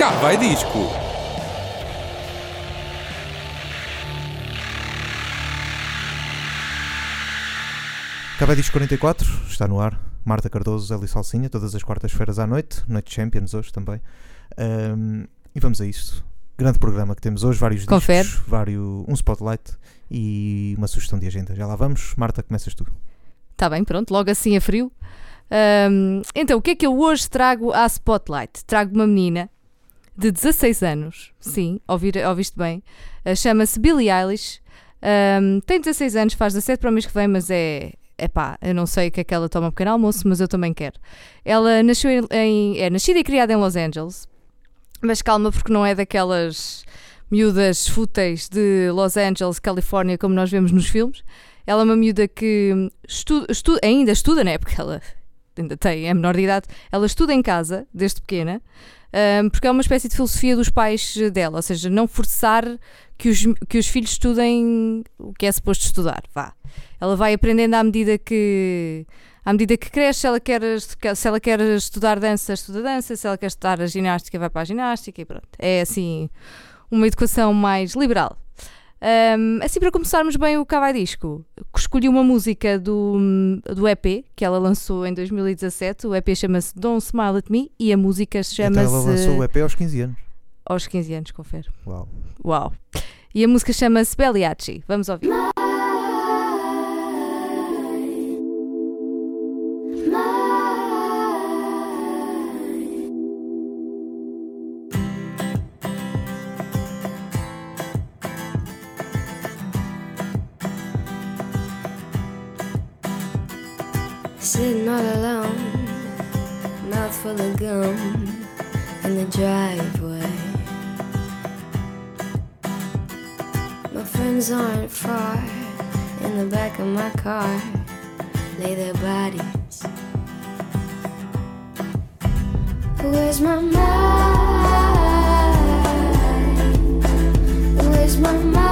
Cá vai disco! Acaba disco 44, está no ar. Marta Cardoso, Eli Salsinha, todas as quartas-feiras à noite, Noite Champions hoje também. Um, e vamos a isto. Grande programa que temos hoje, vários Confere. discos, vários, um spotlight e uma sugestão de agenda. Já lá vamos. Marta, começas tu. Está bem, pronto, logo assim a frio. Ahm, então, o que é que eu hoje trago à Spotlight? Trago uma menina de 16 anos, sim, ouvir, ouviste bem, Ah, chama-se Billie Eilish, Ahm, tem 16 anos, faz 17 para o mês que vem, mas é, é pá, eu não sei o que é que ela toma um pequeno almoço, mas eu também quero. Ela nasceu em, é nascida e criada em Los Angeles, mas calma porque não é daquelas miúdas fúteis de Los Angeles, Califórnia, como nós vemos nos filmes. Ela é uma miúda que estu- estu- ainda estuda, né? Porque ela ainda tem, é menor de idade. Ela estuda em casa, desde pequena, ahm, porque é uma espécie de filosofia dos pais dela, ou seja, não forçar que os, que os filhos estudem o que é suposto estudar. Vá. Ela vai aprendendo à medida que. À medida que cresce, se ela quer, se ela quer estudar dança, estuda dança, se ela quer estudar a ginástica, vai para a ginástica e pronto. É assim, uma educação mais liberal. Um, assim, para começarmos bem o Cavai Disco, escolhi uma música do, do EP que ela lançou em 2017. O EP chama-se Don't Smile at Me e a música Então ela lançou chama-se. o EP aos 15 anos. Aos 15 anos, confere. Uau. Uau! E a música chama-se Belliachi. Vamos ouvir. Gum in the driveway. My friends aren't far in the back of my car, lay their bodies. Where's my mind? Where's my mind?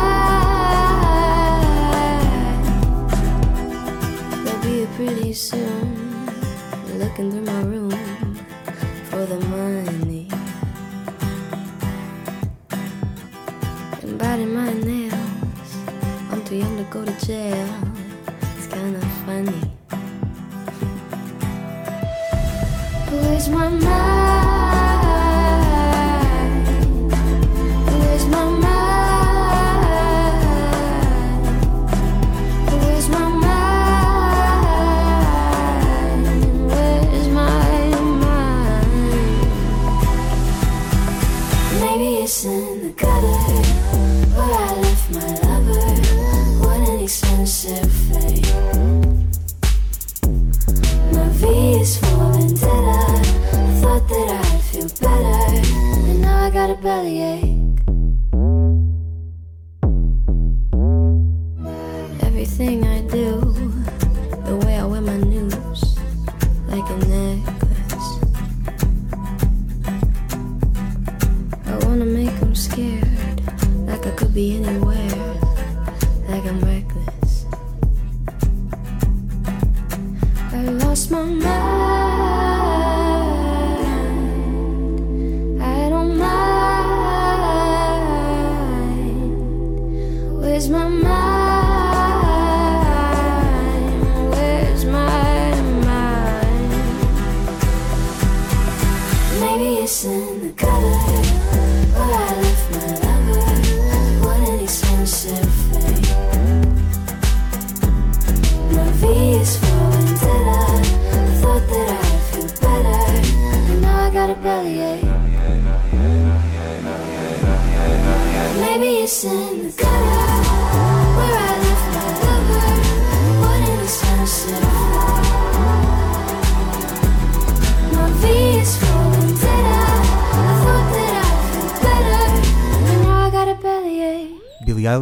They'll be here pretty soon. Looking through my room for the money. And biting my nails. I'm too young to go to jail. It's kinda funny. Where's my mind?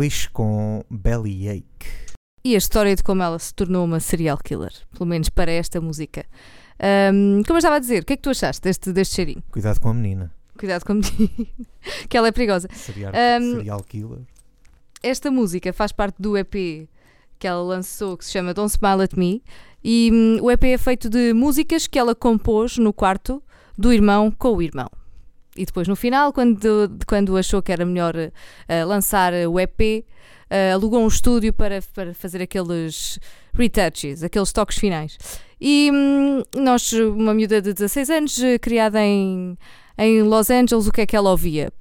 Eilish com Bellyache. E a história de como ela se tornou uma serial killer, pelo menos para esta música. Ahm, como eu estava a dizer, o que é que tu achaste deste, deste cheirinho? Cuidado com a menina. Cuidado com a menina, que ela é perigosa. Serial, Um, serial killer. Esta música faz parte do EP que ela lançou, que se chama Don't Smile at Me, e hum, o EP é feito de músicas que ela compôs no quarto do irmão com o irmão. E depois, no final, quando, quando achou que era melhor eh, lançar o EP, eh, alugou um estúdio para, para fazer aqueles retouches, aqueles toques finais. E hum, nós, uma miúda de 16 anos, eh, criada em, em Los Angeles, o que é que ela ouvia?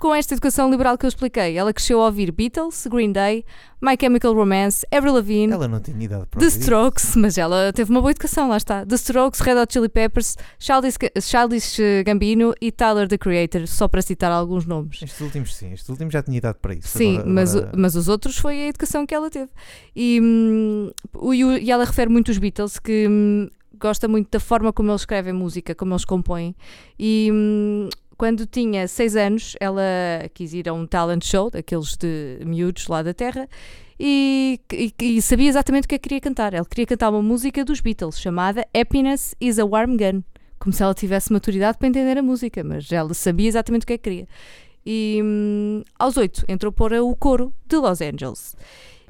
Com esta educação liberal que eu expliquei, ela cresceu a ouvir Beatles, Green Day, My Chemical Romance, Avril Lavigne, Ela não tinha idade para The ouvir isso. Strokes, mas ela teve uma boa educação, lá está. The Strokes, Red Hot Chili Peppers, Childish, Childish eh, Gambino e Tyler, the Creator, só para citar alguns nomes. Estes últimos sim, estes últimos já tinha idade para isso. Sim, Agora- mas, agora- mas os outros foi a educação que ela teve. E, hum, e ela refere muito os Beatles, que hum, gosta muito da forma como eles escrevem música, como eles compõem. E hum, quando tinha 6 anos, ela quis ir a um talent show, daqueles de miúdos lá da terra, e, e- e sabia exatamente o que é que queria cantar. Ela queria cantar uma música dos Beatles chamada Happiness is a Warm Gun. Como se ela tivesse maturidade para entender a música, mas ela sabia exatamente o que é que queria. E hum, aos 8 entrou para o coro de Los Angeles.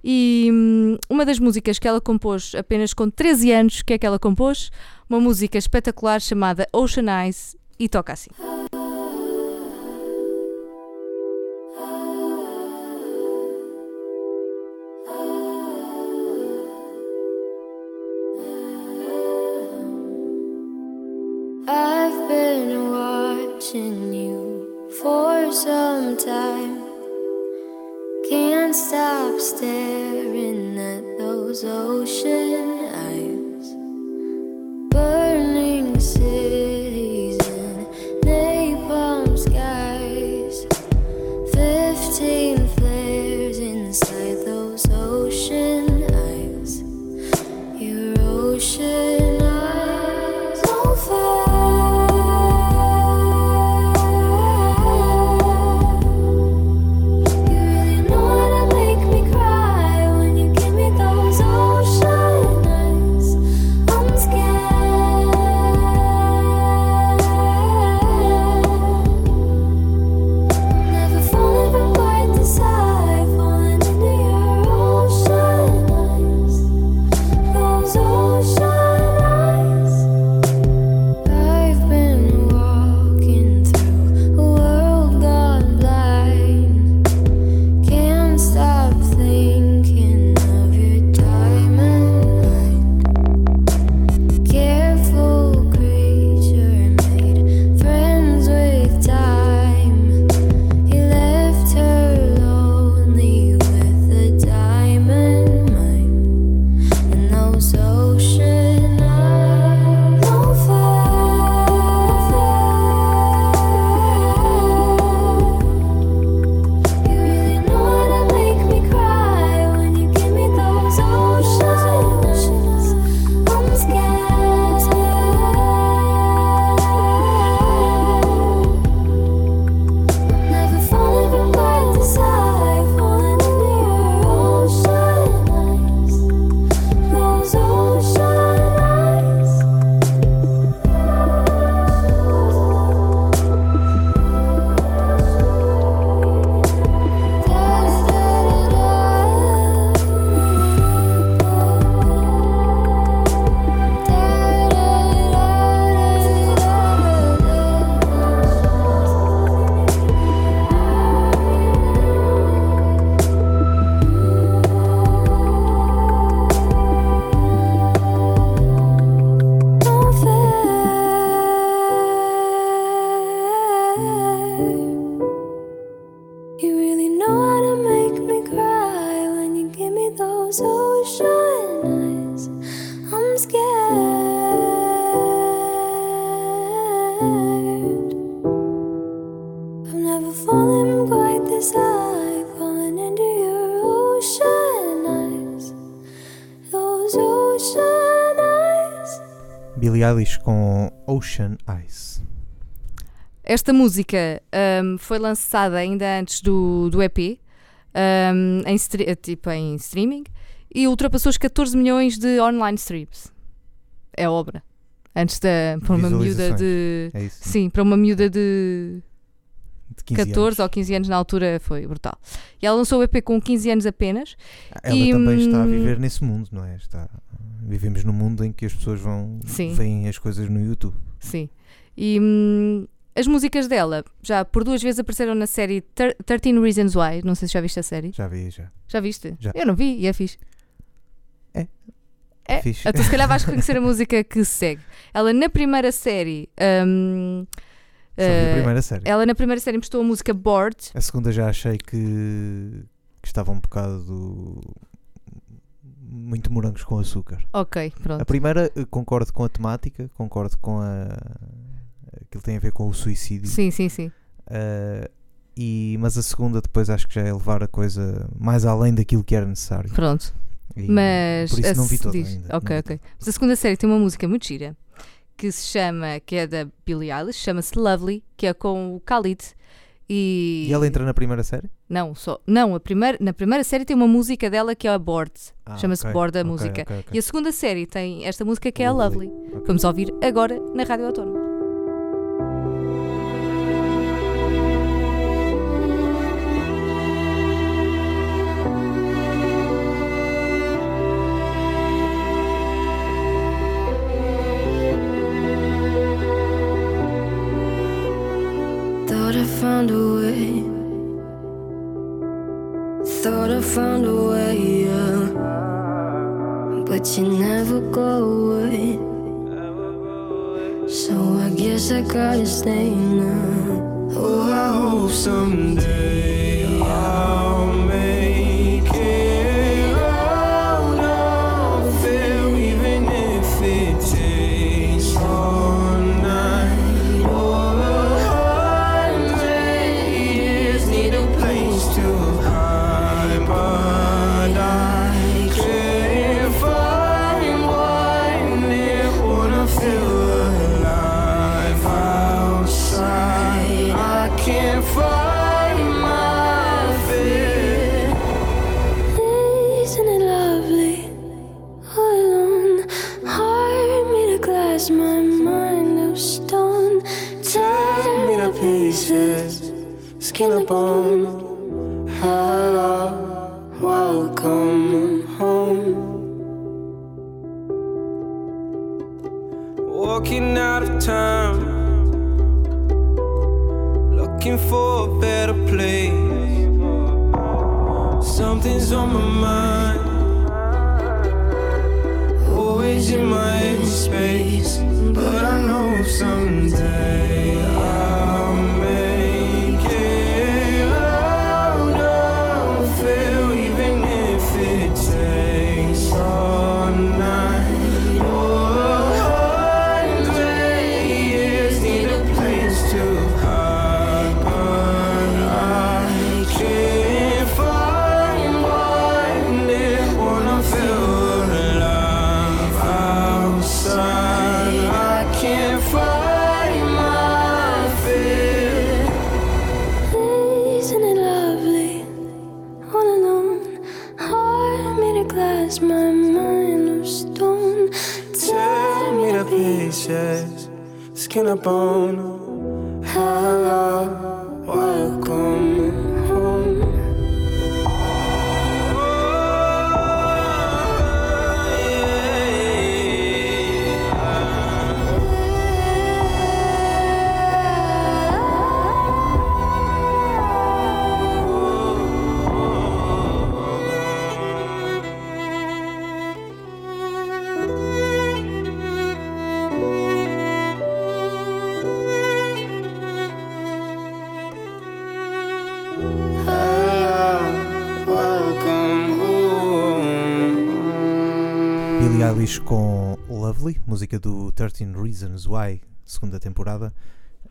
E hum, uma das músicas que ela compôs apenas com 13 anos, que é que ela compôs? Uma música espetacular chamada Ocean Eyes e toca assim. Billie Eilish com Ocean Eyes. Esta música hum, foi lançada ainda antes do, do EP, hum, em, tipo em streaming, e ultrapassou os 14 milhões de online streams. É obra. Antes da. Para uma miúda de. É isso. Sim, para uma miúda de De 15 14 anos. ou 15 anos na altura foi brutal. E ela lançou o EP com 15 anos apenas. Ela E, também está a hum, viver nesse mundo, não é? Está... Vivemos num mundo em que as pessoas vão Sim. veem as coisas no YouTube. Sim. E, hum, as músicas dela já por duas vezes apareceram na série Thir- 13 Reasons Why. Não sei se já viste a série. Já vi, já. Já viste? Já. Eu não vi e é fixe. É, Fixe. então se calhar vais reconhecer a música que se segue. Ela na primeira série. hum, Eh, primeira série. ela na primeira série mostrou a música Bored. A segunda já achei que, que estava um bocado muito morangos com açúcar. Ok, pronto. A primeira eh, concordo com a temática, concordo com a aquilo tem a ver com o suicídio. Sim, sim, sim. Eh, e, mas a segunda depois acho que já é levar a coisa mais além daquilo que era necessário. Pronto. E Mas por isso não vi toda diz- ainda. Ok, ok. Mas a segunda série tem uma música muito gira que se chama, que é da Billie Eilish, chama-se Lovely, que é com o Khalid. E, E ela entra na primeira série? Não, só. Não, a primeira, na primeira série tem uma música dela que é a Bored. Ah, Chama-se ok, Bored a ok, música. ok, ok. E a segunda série tem esta música que é a Lovely. Vamos ouvir agora na Rádio Autónoma. Found a way. Thought I found a way, yeah. But you never go away. So I guess I gotta stay now. Oh, I hope someday Something's on my mind. Always in my space. But I know someday skin and bone. Lovely, música do 13 Reasons Why, segunda temporada.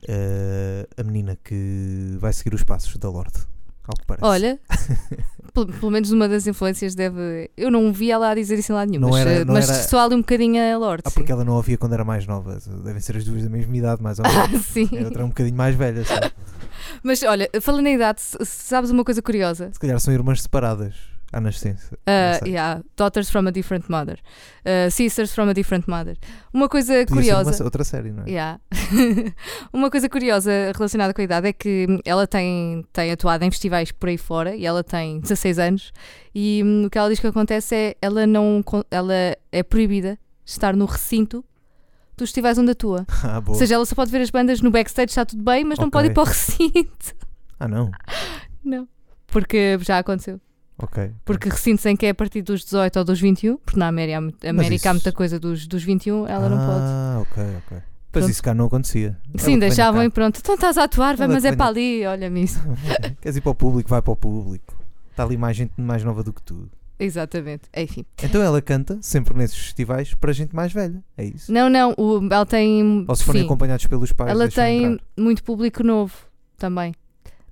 Eh, a menina que vai seguir os passos da Lorde, ao que parece. Olha, pelo, menos uma das influências deve. Eu não vi ela a dizer isso em lado nenhum, Não mas, era- eh, mas era- só ali um bocadinho a Lorde. Ah, porque ela não ouvia quando era mais nova. Devem ser as duas da mesma idade, mais ou sim. menos. Ah, sim. A outra é um bocadinho mais velha. sabe? Mas olha, falando em idade, sabes uma coisa curiosa? Se calhar são irmãs separadas à nascença. Uh, Não yeah, daughters from a different mother. Uh, sisters from a different mother. Uma coisa Podia curiosa. uma- outra série, não é? Yeah. uma coisa curiosa relacionada com a idade é que ela tem, tem atuado em festivais por aí fora e ela tem 16 anos e hum, o que ela diz que acontece é ela não ela é proibida de estar no recinto dos festivais onde atua. Ah, boa. Ou seja, ela só pode ver as bandas no backstage, está tudo bem, mas não Ok. pode ir para o recinto. Ah, não. Não. Porque já aconteceu. Ok. Porque recintos em que é a partir dos 18 ou dos 21, porque na América, há América há isso- muita coisa dos, dos 21, ela não pode. Ah, ok, ok. Pois Pronto. isso cá não acontecia. Sim, deixavam e pronto. Então estás a atuar, vai, mas é para ali, olha-me isso. Queres ir para o público? Vai para o público. Está ali mais gente mais nova do que tu. Exatamente. Enfim. Então ela canta sempre nesses festivais para gente mais velha. É isso? Não, não, o- ela tem. Ou se forem sim, acompanhados pelos pais. ela tem entrar. muito público novo também.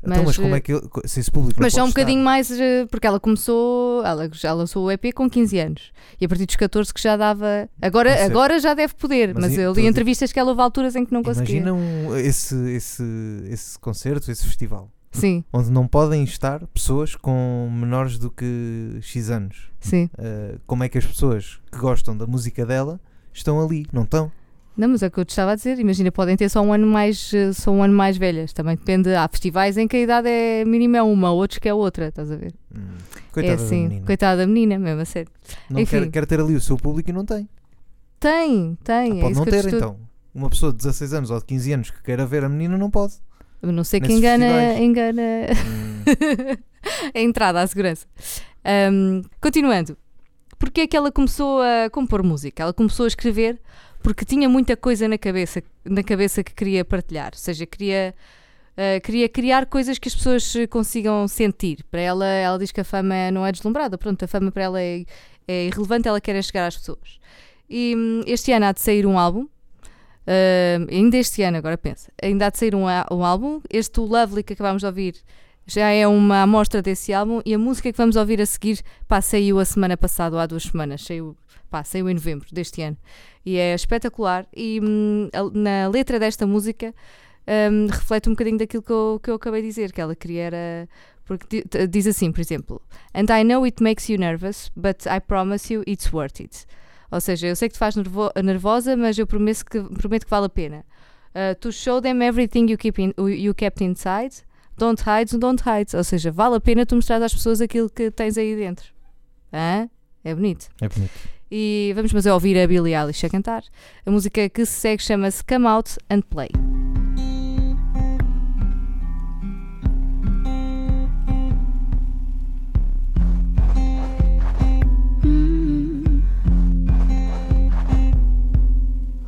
Então, mas mas, como eh, é que se esse público Mas só um bocadinho mais, eh, porque ela começou, ela já lançou o EP com 15 anos e a partir dos 14 que já dava. Agora, agora já deve poder, Mas mas, e- eu li entrevistas que ela houve alturas em que não conseguia. Imagina um- esse, esse, esse concerto, esse festival, Sim, onde não podem estar pessoas com menores do que X anos. sim. Uh, como é que as pessoas que gostam da música dela estão ali? Não estão? Não, mas é o que eu te estava a dizer. Imagina, podem ter só um ano mais, eh, só um ano mais velhas. Também depende. Há festivais em que a idade é mínima é uma, outros que é outra, estás a ver? Hum, é coitada assim, da menina. coitada da menina, mesmo a sério. Não enfim. quer, quer ter ali o seu público e não tem. Tem, tem. Ah, é pode não ter estou- então. Uma pessoa de 16 anos ou de 15 anos que queira ver a menina não pode. A não sei que engana, festivais. engana Hum, a entrada à segurança. Ahm, continuando, porque é que ela começou a compor música? Ela começou a escrever porque tinha muita coisa na cabeça, na cabeça que queria partilhar, ou seja, queria, ah, queria criar coisas que as pessoas eh, consigam sentir. Para ela, ela diz que a fama não é deslumbrada, pronto, a fama para ela é, é irrelevante, ela quer é chegar às pessoas. E hum, este ano há de sair um álbum. ah, ainda este ano, agora pensa, ainda há de sair um, um álbum. Este, Lovely, que acabámos de ouvir, já é uma amostra desse álbum e a música que vamos ouvir a seguir pá, saiu a semana passada ou há duas semanas, saiu, pá, saiu em novembro deste ano e é espetacular e hum, a- na letra desta música hum, reflete um bocadinho daquilo que eu, que eu acabei de dizer, que ela queria era porque diz assim, por exemplo And I know it makes you nervous but I promise you it's worth it ou seja, eu sei que te faz nervo- nervosa mas eu prometo que, prometo que vale a pena Uh, to show them everything you, keep in, you kept inside Don't hide, don't hide. Ou seja, vale a pena tu mostrar às pessoas aquilo que tens aí dentro. Hã? É bonito. é bonito. E vamos mas a ouvir a Billie Eilish a cantar. A música que se segue chama-se Come Out and Play.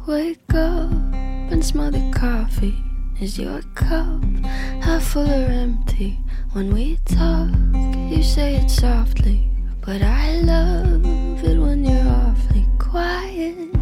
Wake up and smell the coffee. Is your cup half full or empty? When we talk, you say it softly, but I love it when you're awfully quiet.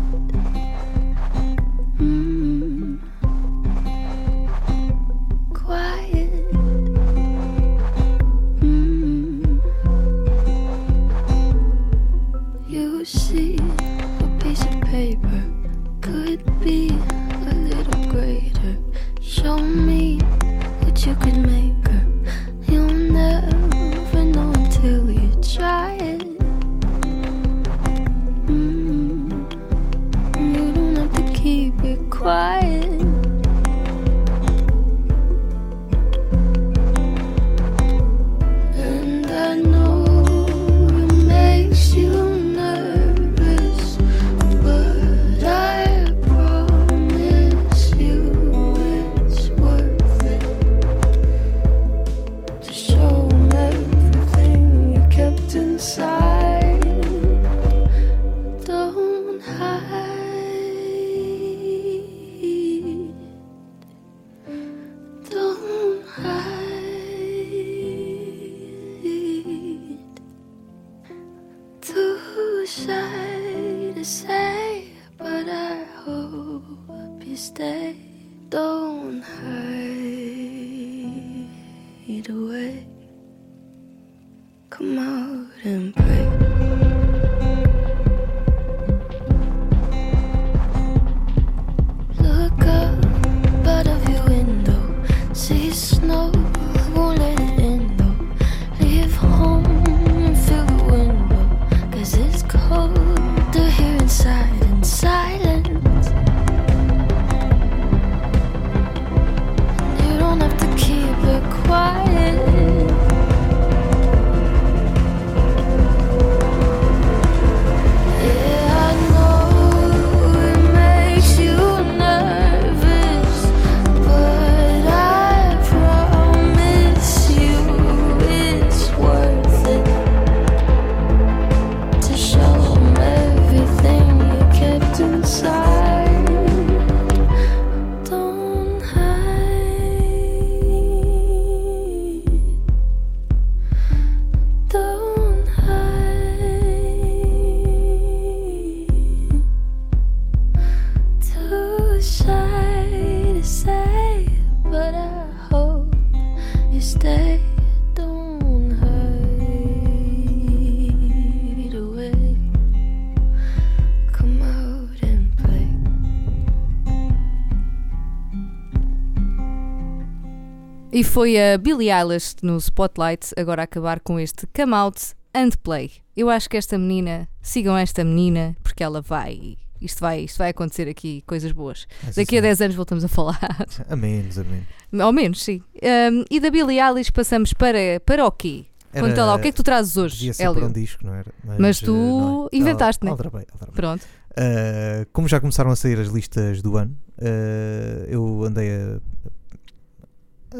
E foi a Billie Eilish no Spotlight agora a acabar com este Come Out and Play. Eu acho que esta menina, sigam esta menina, porque ela vai. Isto vai, isto vai acontecer aqui, coisas boas. Mas Daqui a assim, 10 anos voltamos a falar. A menos, a menos. Ao menos, sim. Um, e da Billie Eilish passamos para, para o quê? Conta lá, o que é que tu trazes hoje, Devia ser Hélio? um disco, não era? Mas tu eh, não é. inventaste, né? Aldrabei, aldrabei. Pronto. Uh, como já começaram a sair as listas do ano, uh, eu andei a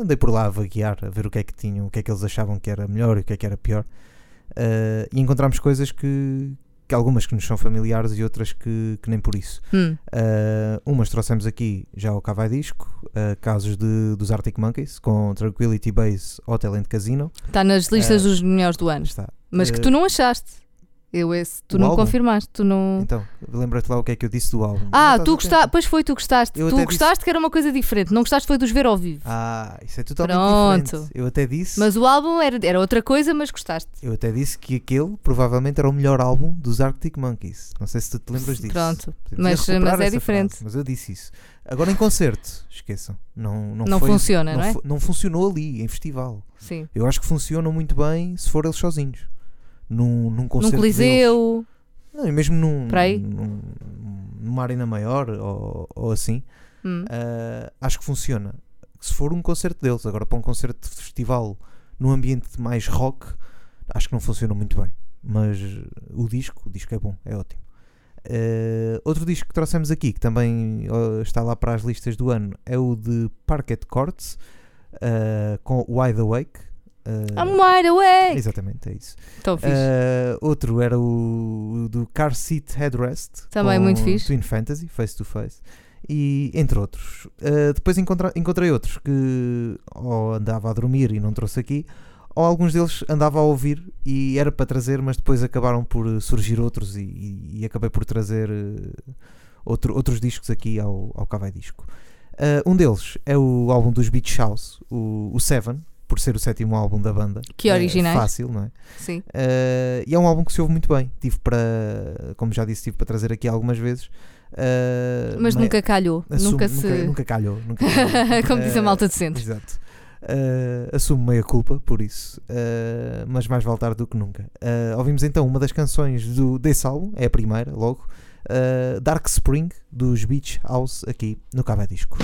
andei por lá a vaguear, a ver o que é que tinham, o que é que eles achavam que era melhor e o que é que era pior. Uh, e encontramos coisas que, que algumas que nos são familiares e outras que, que nem por isso. Hum. Uh, umas trouxemos aqui já ao Cavai Disco, uh, casos de, dos Arctic Monkeys, com Tranquility Base, Hotel and Casino. Está nas listas Eh, dos melhores do ano. Está. Mas que tu não achaste. Eu esse, tu o não álbum? confirmaste, tu não. Então, lembra-te lá o que é que eu disse do álbum. ah, Não tu gostaste, pois foi, tu gostaste. Eu tu gostaste que era uma coisa diferente, não gostaste foi dos ver ao vivo. Ah, isso é totalmente Pronto. diferente. Eu até disse, Mas o álbum era, era outra coisa, mas gostaste. eu até disse que aquele provavelmente era o melhor álbum dos Arctic Monkeys. Não sei se tu te lembras disso. Pronto, mas- mas é diferente. frase, mas eu disse isso. Agora em concerto, esqueçam. Não, não, Não foi- funciona, não é? fu- não funcionou ali, em festival. Sim. Eu acho que funcionam muito bem se for eles sozinhos. Num, num concerto Num deles. Coliseu. Não, e mesmo num, num- numa arena maior ou, ou assim. Hum. Uh, acho que funciona. Se for um concerto deles, agora para um concerto de festival num ambiente mais rock, acho que não funciona muito bem. Mas o disco, o disco é bom, é ótimo. Uh, outro disco que trouxemos aqui, que também uh, está lá para as listas do ano, é o de Parquet Courts, uh, com Wide Awake. Uh, I'm wide awake. exatamente, é isso. Estou fixe. Uh, outro era o, o do Car Seat Headrest. Também muito fixe. Twin Fantasy, Face to Face. E entre outros. Uh, depois encontra- encontrei outros que ou andava a dormir e não trouxe aqui, ou alguns deles andava a ouvir e era para trazer, mas depois acabaram por surgir outros e, e- e acabei por trazer outro- outros discos aqui ao, ao Cavai Disco. Uh, um deles é o álbum dos Beach House, o, o Seven, por ser o sétimo álbum da banda. Que É originais. fácil, não é? Sim. Uh, e é um álbum que se ouve muito bem. Tive para, como já disse, tive para trazer aqui algumas vezes. Uh, Mas me- nunca calhou. assumo- nunca se. nunca calhou. Nunca calhou. Como diz a Uh, malta de centro. Exato. Uh, assumo meia culpa por isso, uh, mas mais vale tarde do que nunca. Uh, ouvimos então uma das canções do, desse álbum, é a primeira, logo, Dark Spring, dos Beach House, aqui no Cabo Disco.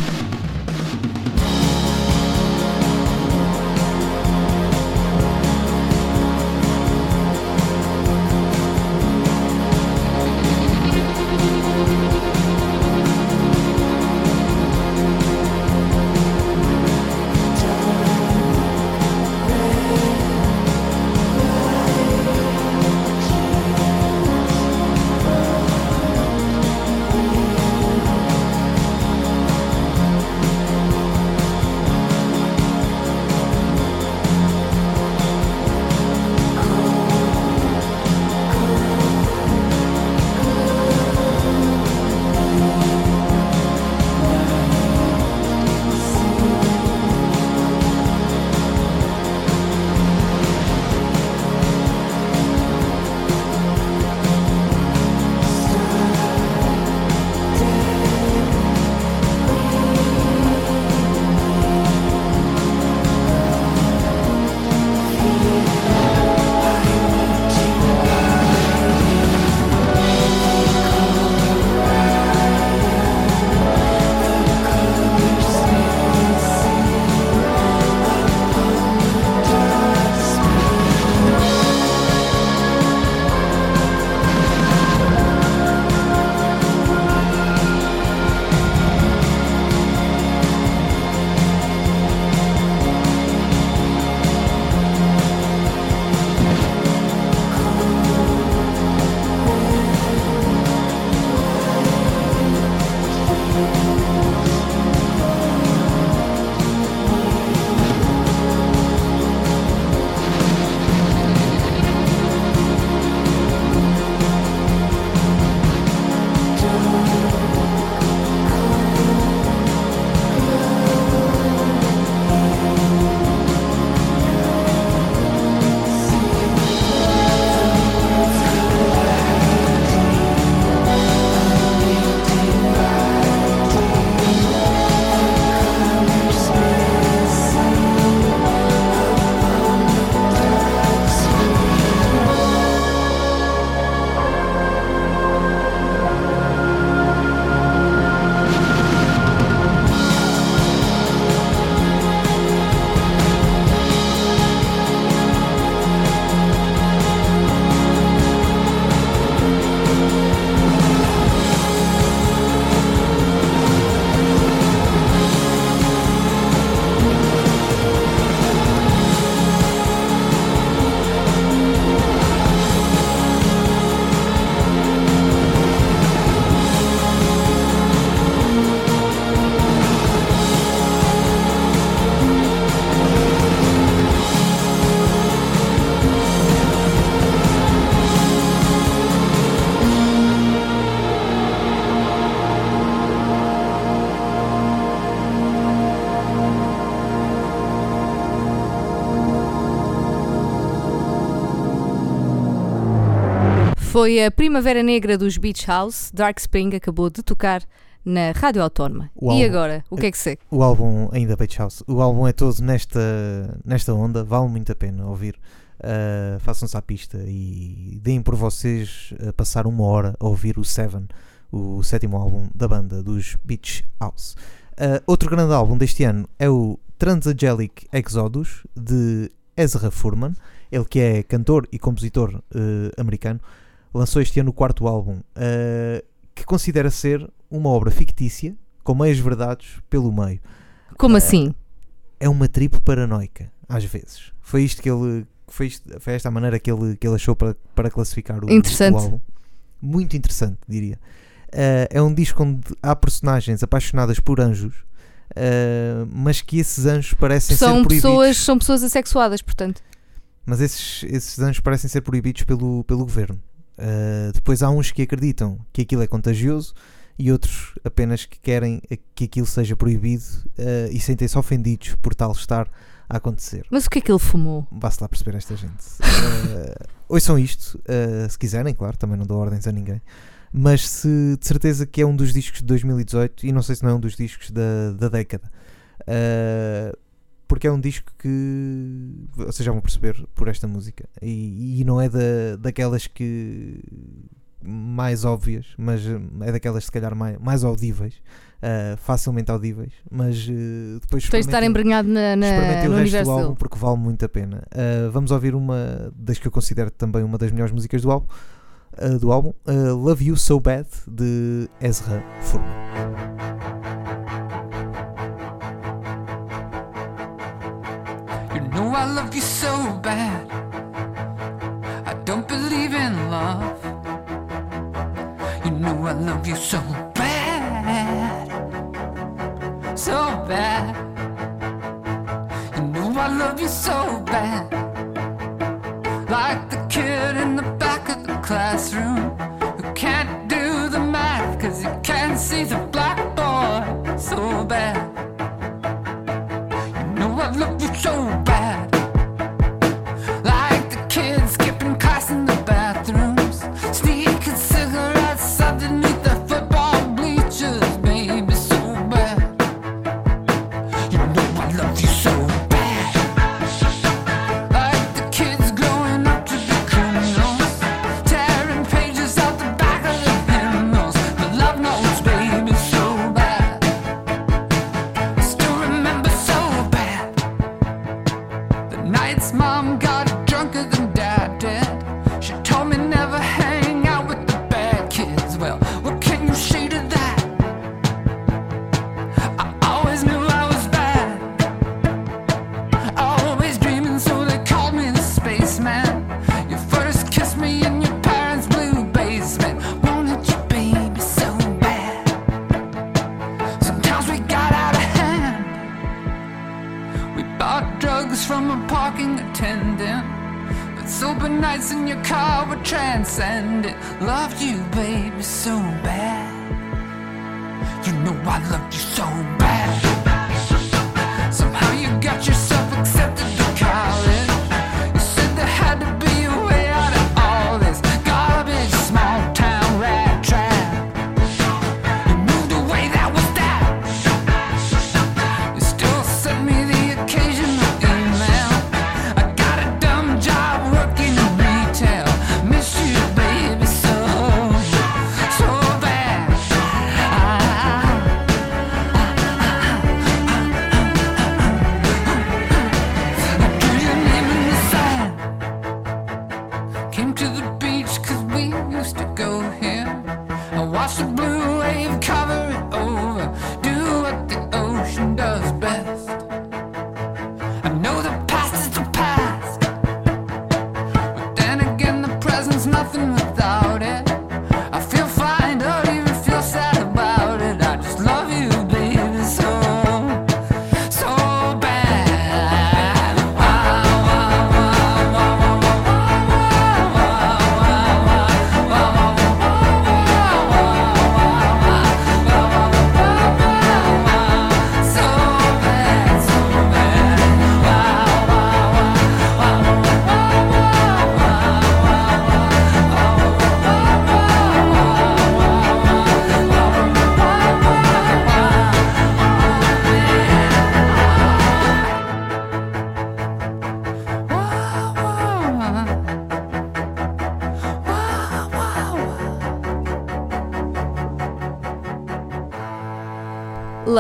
Foi a Primavera Negra dos Beach House, Dark Spring, acabou de tocar na Rádio Autónoma. E agora, o que é que sei? O álbum, ainda Beach House, o álbum é todo nesta, nesta onda, vale muito a pena ouvir. Uh, Façam-se à pista e deem por vocês a passar uma hora a ouvir o Seven, o sétimo álbum da banda dos Beach House. Uh, outro grande álbum deste ano é o Transangelic Exodus de Ezra Furman, ele que é cantor e compositor uh, americano, lançou este ano o quarto álbum, uh, que considera ser uma obra fictícia com meias verdades pelo meio. Como Eh, assim? É uma tribo paranoica, às vezes. Foi isto que ele. Foi, isto- foi esta a maneira que ele, que ele achou para, para classificar o, Interessante. o álbum. Muito interessante, diria. Eh, é um disco onde há personagens apaixonadas por anjos, eh, mas que esses anjos parecem ser São proibidos. pessoas, são pessoas assexuadas, portanto. Mas esses, esses anjos parecem ser proibidos pelo, pelo governo. Uh, depois há uns que acreditam que aquilo é contagioso e outros apenas que querem que aquilo seja proibido uh, e sentem-se ofendidos por tal estar a acontecer. Mas o que é que ele fumou? Basta lá perceber esta gente. Uh, ouçam isto, uh, se quiserem, claro, também não dou ordens a ninguém. Mas se, de certeza que é um dos discos de 2018 e não sei se não é um dos discos da, da década. Uh, porque é um disco que vocês já vão perceber por esta música e, e não é da, daquelas que mais óbvias, mas é daquelas se calhar mais, mais audíveis, uh, facilmente audíveis, mas uh, depois Tens de estar embrenhado na, na, no o resto do álbum dele. porque vale muito a pena. Uh, vamos ouvir uma das que eu considero também uma das melhores músicas do álbum, do álbum Love You So Bad de Ezra Furman. Know I love you so bad. I don't believe in love. You know I love you so bad. So bad. You know I love you so bad. Like the kid in the back of the classroom who can't do the math cause he can't see the blackboard. So bad. You know I love you so sober nights in your car were transcendent. Loved you, baby, so bad. You know I loved you so bad.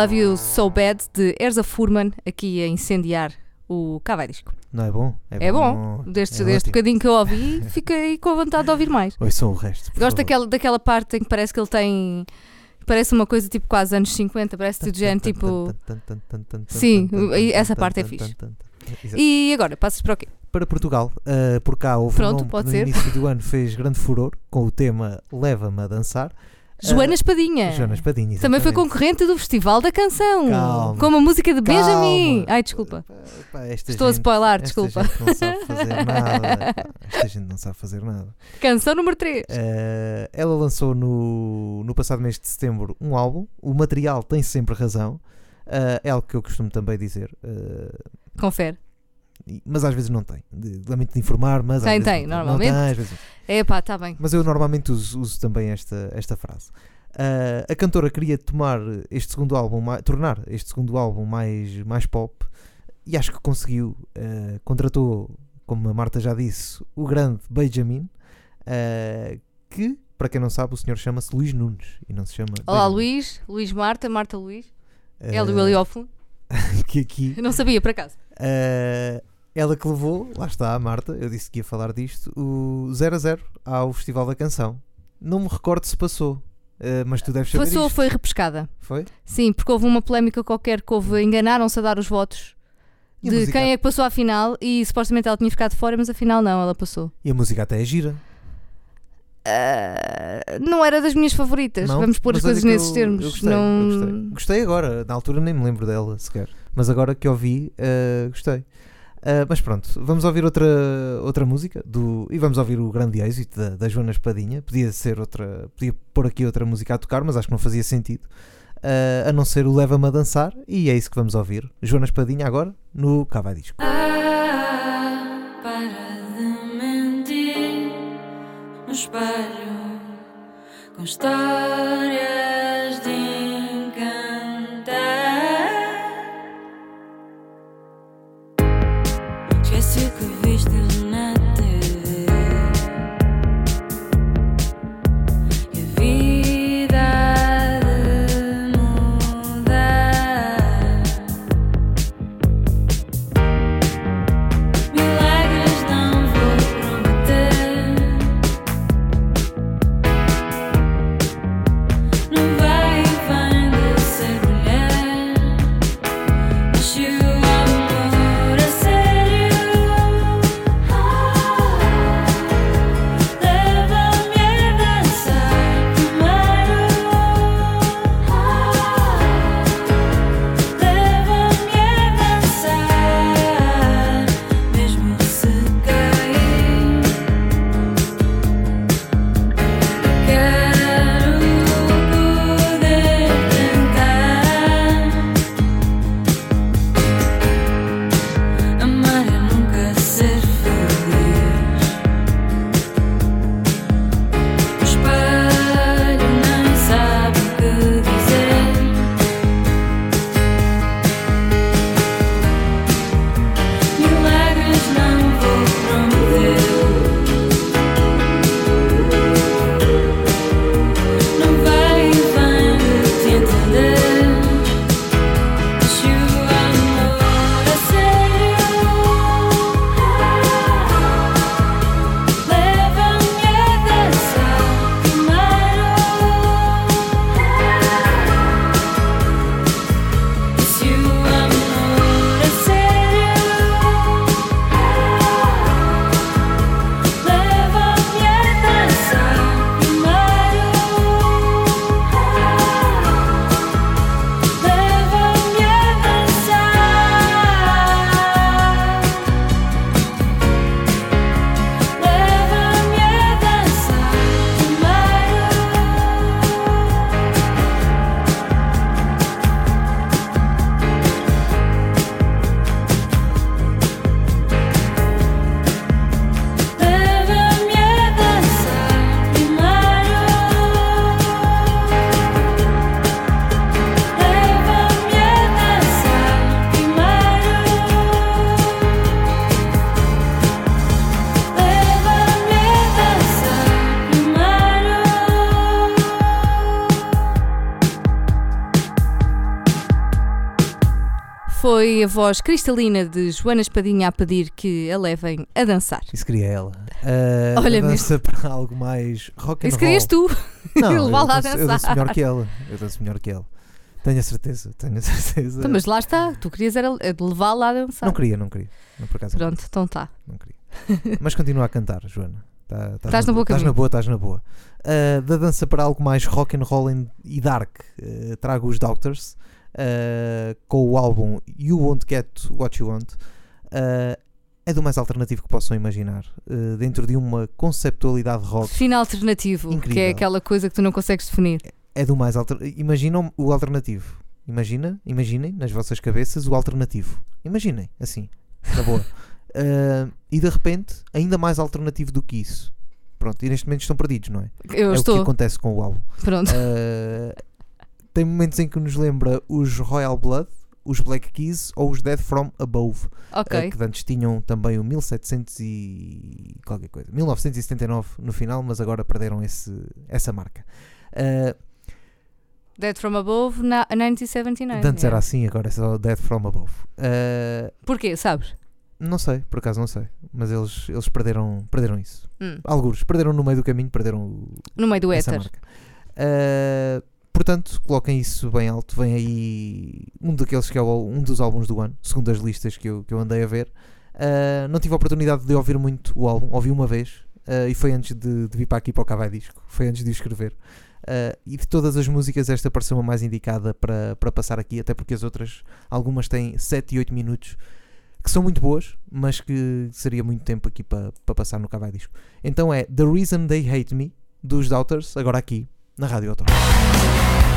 Love You So Bad de Erza Furman, aqui a incendiar o Cavai Disco. Não é bom? É bom, Deste, é deste bocadinho que eu ouvi, fiquei com vontade de ouvir mais. Ouçam o resto. Gosto favor. daquela, daquela parte em que parece que ele tem. Parece uma coisa tipo quase anos 50, parece tudo género tipo. Sim, essa parte é fixe. Exato. E agora, passas para o quê? Para Portugal, uh, por cá houve Pronto, um nome pode que no ser. início do ano fez grande furor com o tema Leva-me a Dançar. Joana Espadinha. Joana Espadinha. Também foi exatamente. concorrente do Festival da Canção. Calma. Com uma música de Calma. Benjamin. Ai, desculpa. Pá, esta Estou a gente- spoiler, esta desculpa. gente não sabe fazer nada. Esta gente não sabe fazer nada. Canção número 3. Uh, ela lançou no, no passado mês de setembro um álbum. O material tem sempre razão. Uh, é algo que eu costumo também dizer. uh, Confere. Mas às vezes não tem. Lamento de informar, mas às Tem, vezes tem, não normalmente. Não tem, às vezes. É pá, está bem. Mas eu normalmente uso, uso também esta, esta frase. Uh, a cantora queria tomar este segundo álbum, tornar este segundo álbum mais, mais pop e acho que conseguiu. Uh, contratou, como a Marta já disse, o grande Benjamin, uh, que, para quem não sabe, o senhor chama-se Luís Nunes e não se chama. Olá, Benjamin. Luís. Luís Marta, Marta Luís. Uh, Hélio ali ao fundo. que aqui Eu não sabia, por acaso. Uh, ela que levou, lá está a Marta, eu disse que ia falar disto, o 0 a 0 ao Festival da Canção. Não me recordo se passou, uh, mas tu deves saber Passou, isto. foi repescada. Foi? Sim, porque houve uma polémica qualquer que houve, enganaram-se a dar os votos de música- quem é que passou à final e supostamente ela tinha ficado fora, mas afinal não, ela passou. E a música até é gira. Ah, não era das minhas favoritas, Não? vamos pôr as coisas nesses eu- termos. Eu gostei, não... eu gostei. Gostei agora, na altura nem me lembro dela sequer. Mas agora que ouvi, uh, gostei. Uh, mas pronto, vamos ouvir outra, outra música do, e vamos ouvir o grande êxito da, da Joana Espadinha. Podia ser outra, podia pôr aqui outra música a tocar, mas acho que não fazia sentido. Uh, a não ser o Leva-me a Dançar, e é isso que vamos ouvir. Joana Espadinha agora no Cava Disco. Ah, para de mentir no espelho com histórias voz cristalina de Joana Espadinha a pedir que a levem a dançar. Isso queria ela. Ah, Olha a dança para algo mais rock and Isso roll. querias tu. Não, levá-la a danço, eu danço melhor que ela. Eu danço melhor que ela. Tenho a certeza, tenho a certeza. Então, mas lá está, tu querias era levá-la a dançar. Não queria, não queria. Não, por acaso, Pronto, então tá. Não queria. Mas continua a cantar, Joana. Tá- Estás no bom Estás na boa, estás na boa. Ah, da dança para algo mais rock and roll e dark, ah, trago os Doctors ah, com o álbum You Won't Get What You Want. Ah, é do mais alternativo que possam imaginar. ah, dentro de uma conceptualidade rock, Fim alternativo, que Incrível. é aquela coisa que tu não consegues definir. é do mais alter... Imaginam o alternativo. Imagina, imaginem nas vossas cabeças o alternativo. Imaginem, assim, na boa. Ah, e de repente, ainda mais alternativo do que isso. Pronto, e neste momento estão perdidos, não é? Eu é o que estou. acontece com o álbum. Pronto. Uh, tem momentos em que nos lembra os Royal Blood, os Black Keys ou os Dead From Above, uh, Ok. que antes tinham também o 1700 e qualquer coisa, 1979 no final, mas agora perderam esse, essa marca. Uh, Dead from Above, na, 1979. de antes era assim, agora é só Dead From Above. Uh, Porquê, sabes? não sei, por acaso não sei, mas eles, eles perderam, perderam isso. Hum, Alguns perderam no meio do caminho, perderam o, No meio do éter. marca. Uh, portanto, coloquem isso bem alto. Vem aí um daqueles que é o- um dos álbuns do ano, segundo as listas que eu, que eu andei a ver. Uh, não tive a oportunidade de ouvir muito o álbum, ouvi uma vez uh, e foi antes de, de vir para aqui para o Cavai Disco, foi antes de o escrever. Uh, e de todas as músicas, esta pareceu a mais indicada para, para passar aqui, até porque as outras, algumas têm 7 e 8 minutos, que são muito boas, mas que seria muito tempo aqui para, para passar no Cavai Disco. Então é The Reason They Hate Me, dos Doubters, agora aqui, na Rádio Autónoma.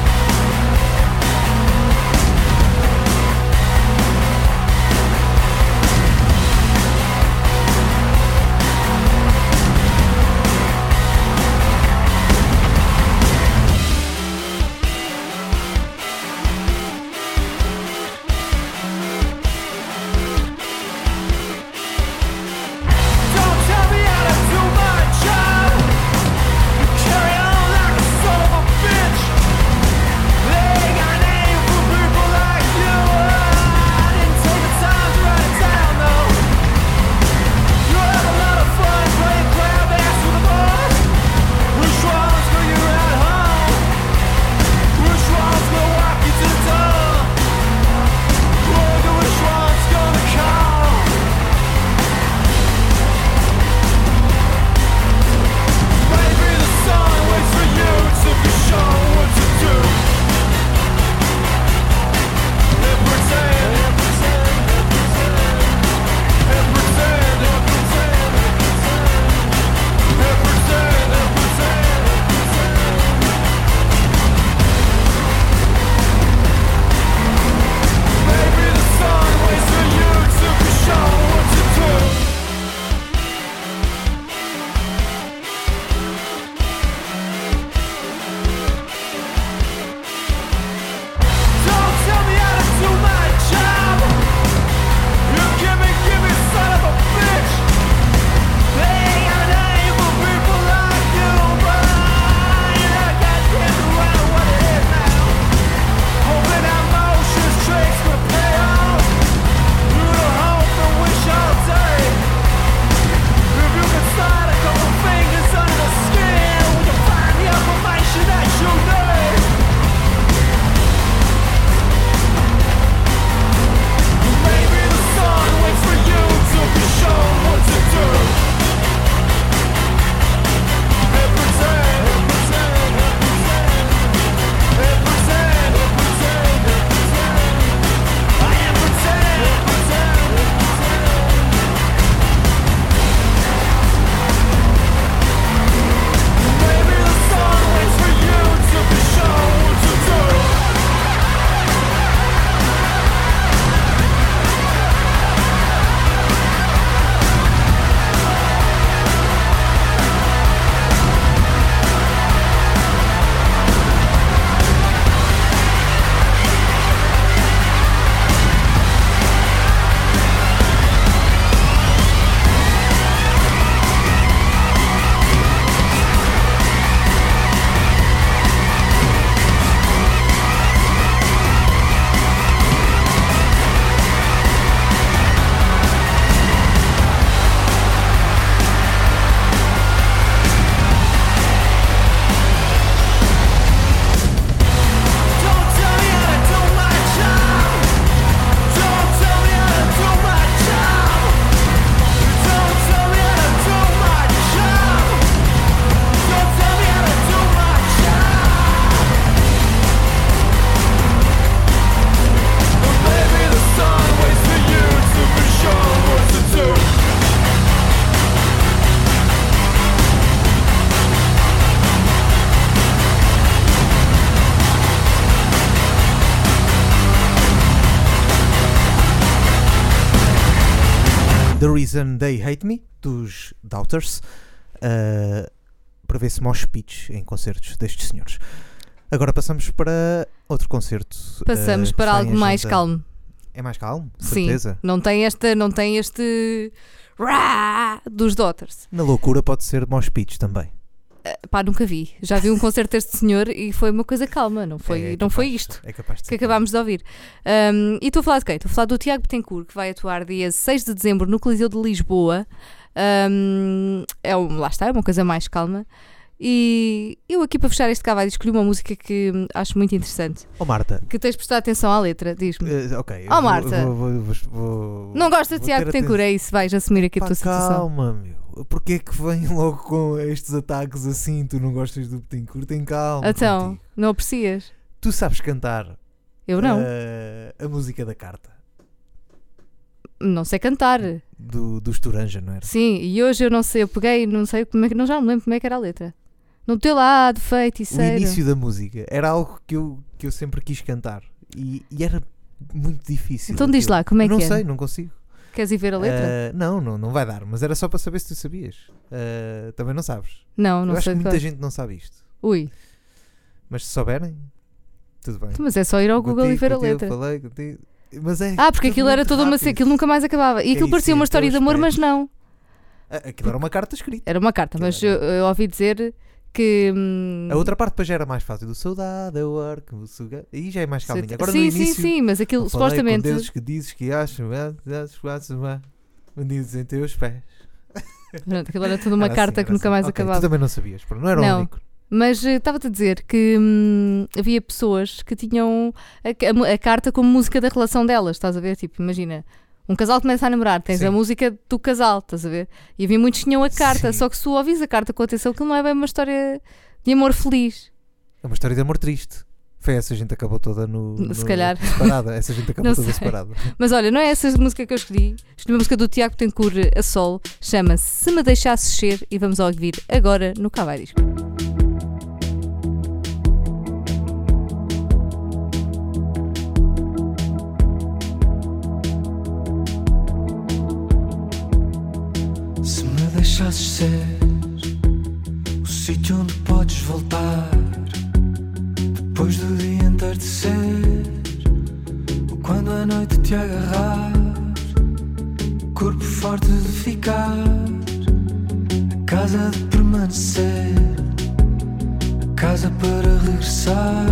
The Reason They Hate Me, dos Doubters, uh, para ver se mosh pitch em concertos destes senhores. Agora passamos para outro concerto. Passamos uh, para algo mais calmo. É mais calmo? Sim. Certeza? Não tem este, não tem este rá dos Daughters. Na loucura pode ser mosh pitch também. Pá, nunca vi. Já vi um concerto deste senhor e foi uma coisa calma, não foi, É não foi isto É capaz que acabámos de ouvir. Um, e estou a falar de quem? Estou a falar do Tiago Betancourt, que vai atuar dia 6 de dezembro no Coliseu de Lisboa. Um, é um, lá está, é uma coisa mais calma. E eu aqui para fechar este cavalo escolhi uma música que acho muito interessante. Oh Marta, Que tens de prestar atenção à letra, diz-me. eh, ok. eu Oh, Marta. vou- vou- vou- Não gosta de Tiago Betancourt, é isso? Vais assumir aqui a Pá, tua situação. calma, meu. Porquê é que vem logo com estes ataques assim? Tu não gostas do Betancourt? Tem calma. Então, contigo. não aprecias? Tu sabes cantar Eu não. eh, a música da carta Não sei cantar. do, do Estoranja, não era? Sim, e hoje eu não sei, eu peguei, não sei como é que, não já me lembro como é que era a letra. No teu lado, O feiticeiro. início da música era algo que eu, que eu sempre quis cantar e, e era muito difícil. Então diz lá, como é Eu não que é? sei, não consigo. Queres ir ver a letra? Eh, não, não, não vai dar, mas era só para saber se tu sabias. Eh, também não sabes. não, não eu acho sei. que de muita gente não sabe isto. Ui, Mas se souberem, tudo bem. mas é só ir ao Google e Contigo, ver a contigo, letra. Falei, contigo. Mas é Ah, porque aquilo era toda uma. Aquilo nunca mais acabava. E É aquilo isso, parecia é uma história de amor, mas não. Ah, Aquilo era uma carta escrita. Era uma carta, mas eu, eu ouvi dizer que. hum, A outra parte depois já era mais fácil. Do saudade, eu arco, suga. Aí já é mais calminha. Agora sim, no sim, início. sim, mas aquilo eu falei supostamente. Com que dizes que acham, unidos em teus pés. Pronto, aquilo era toda uma Era carta assim, que nunca assim. mais Ok, acabava. Tu também não sabias, pronto, não era Não. o único. Mas eh, estava-te a dizer que hum, havia pessoas que tinham a, a- a carta como música da relação delas, estás a ver? Tipo, imagina, um casal começa a namorar, tens Sim. a música do casal, estás a ver? E havia muitos que tinham a carta, Sim. só que se tu ouvis a carta com atenção, aquilo não é bem uma história de amor feliz. É uma história de amor triste. Foi essa gente acabou toda no. Se no- calhar. Separada. Essa gente acabou toda separada. Mas olha, não é essa a música que eu escolhi. Escolhi uma música do Tiago Tencourt a sol, chama-se Se Me Deixasses Ser e vamos ouvir agora no Cavai deixasses ser o sítio onde podes voltar depois do dia entardecer, ou quando a noite te agarrar, corpo forte de ficar, a casa de permanecer, a casa para regressar.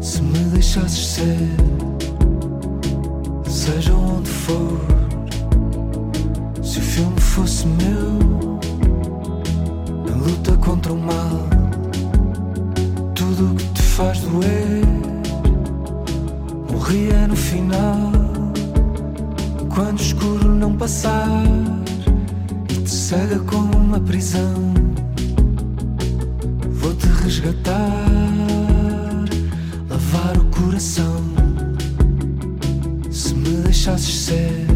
Se me deixasses ser, seja onde for. Fosse meu, na luta contra o mal, tudo o que te faz doer, morria no final. Quando o escuro não passar e te cega como uma prisão, vou-te resgatar, lavar o coração. Se me deixasses ser.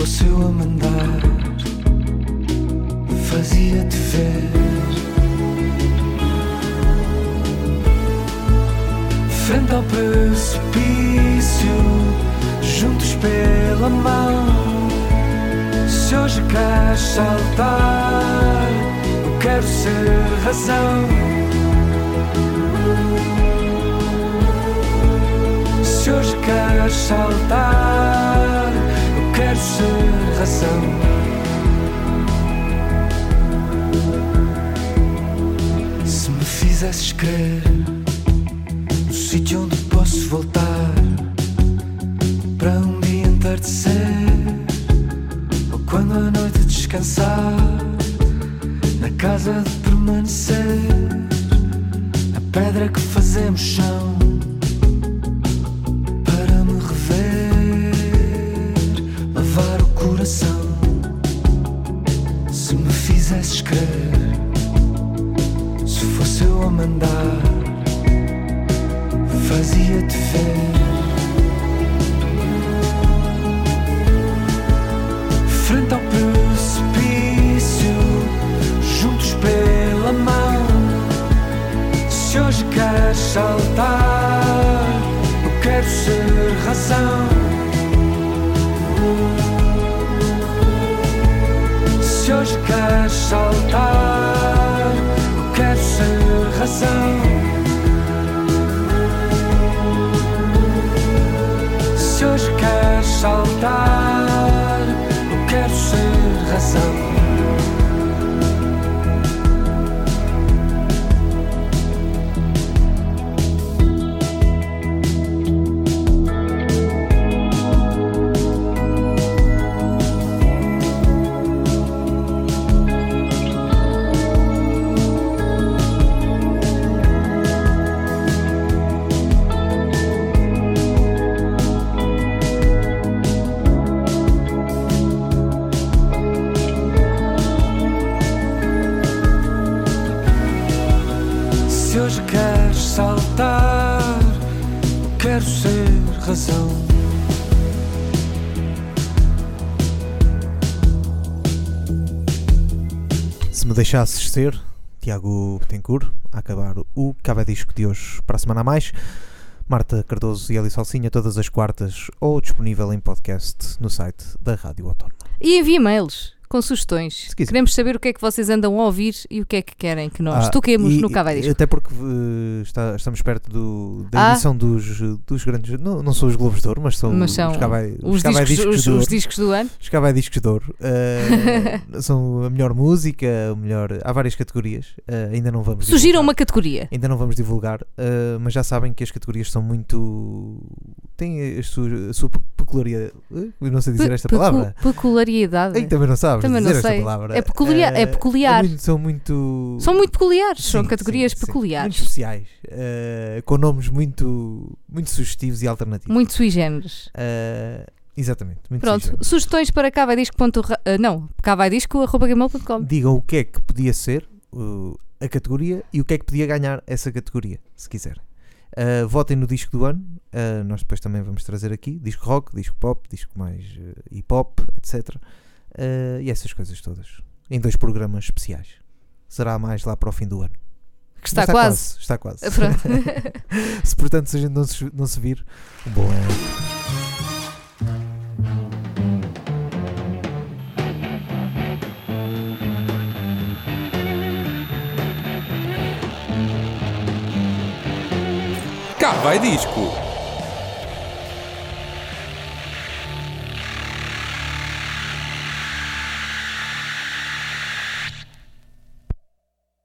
Se fosse eu a mandar, fazia-te ver. Frente ao precipício, juntos pela mão. Se hoje queres saltar, eu quero ser razão. Se hoje queres saltar, quero ser razão. Se me fizesses crer no sítio onde posso voltar para um dia entardecer, ou quando a noite descansar, na casa de permanecer, a pedra que fazemos chão fazia-te ver. Frente ao precipício, juntos pela mão. Se hoje queres saltar, eu quero ser razão. Se hoje queres saltar, eu quero ser razão. Saltar, eu quero ser razão. Deixasses ser, Tiago Betancourt, a acabar o Cava Disco de hoje para a semana a mais. Marta Cardoso e Eli Salsinha, todas as quartas ou disponível em podcast no site da Rádio Autónoma. E envie e-mails com sugestões. Queremos saber o que é que vocês andam a ouvir e o que é que querem que nós Ah, toquemos e- no Cava Disco. Até porque eh, está- estamos perto do, da Ah. edição dos, dos grandes. Não, não são os Globos de Ouro, mas são, Mas são os Cavai, Os, Cavai discos, Discos os, os discos do ano. Os Cavai Discos de Ouro. eh, são a melhor música, o melhor. Há várias categorias. eh, ainda não vamos Sugiram divulgar. uma categoria. Ainda não vamos divulgar, mas já sabem que as categorias são muito. têm a sua, a sua peculiaridade. Eu não sei dizer Pe- esta palavra. Peculiaridade. Ei, também não Também não sei. É peculiar- é Eh, peculiar. muito- são muito. São muito peculiares, são Sim, categorias sim, sim. peculiares. Muito especiais. eh, com nomes muito, muito sugestivos e alternativos. Muito sui generis. Eh, exatamente. Muito Pronto, sugestivos. sugestões para cavaidisco. ah, não, cavaidisco.gmail.com. Digam o que é que podia ser uh, a categoria e o que é que podia ganhar essa categoria, se quiserem. Uh, votem no disco do ano. uh, nós depois também vamos trazer aqui disco rock, disco pop, disco mais uh, hip hop, etc. Uh, e essas coisas todas. Em dois programas especiais. Será mais lá para o fim do ano. Que está, Mas quase. Está quase. Ah, pronto. se portanto se a gente não se, não se vir, um bom ano. Cá vai disco.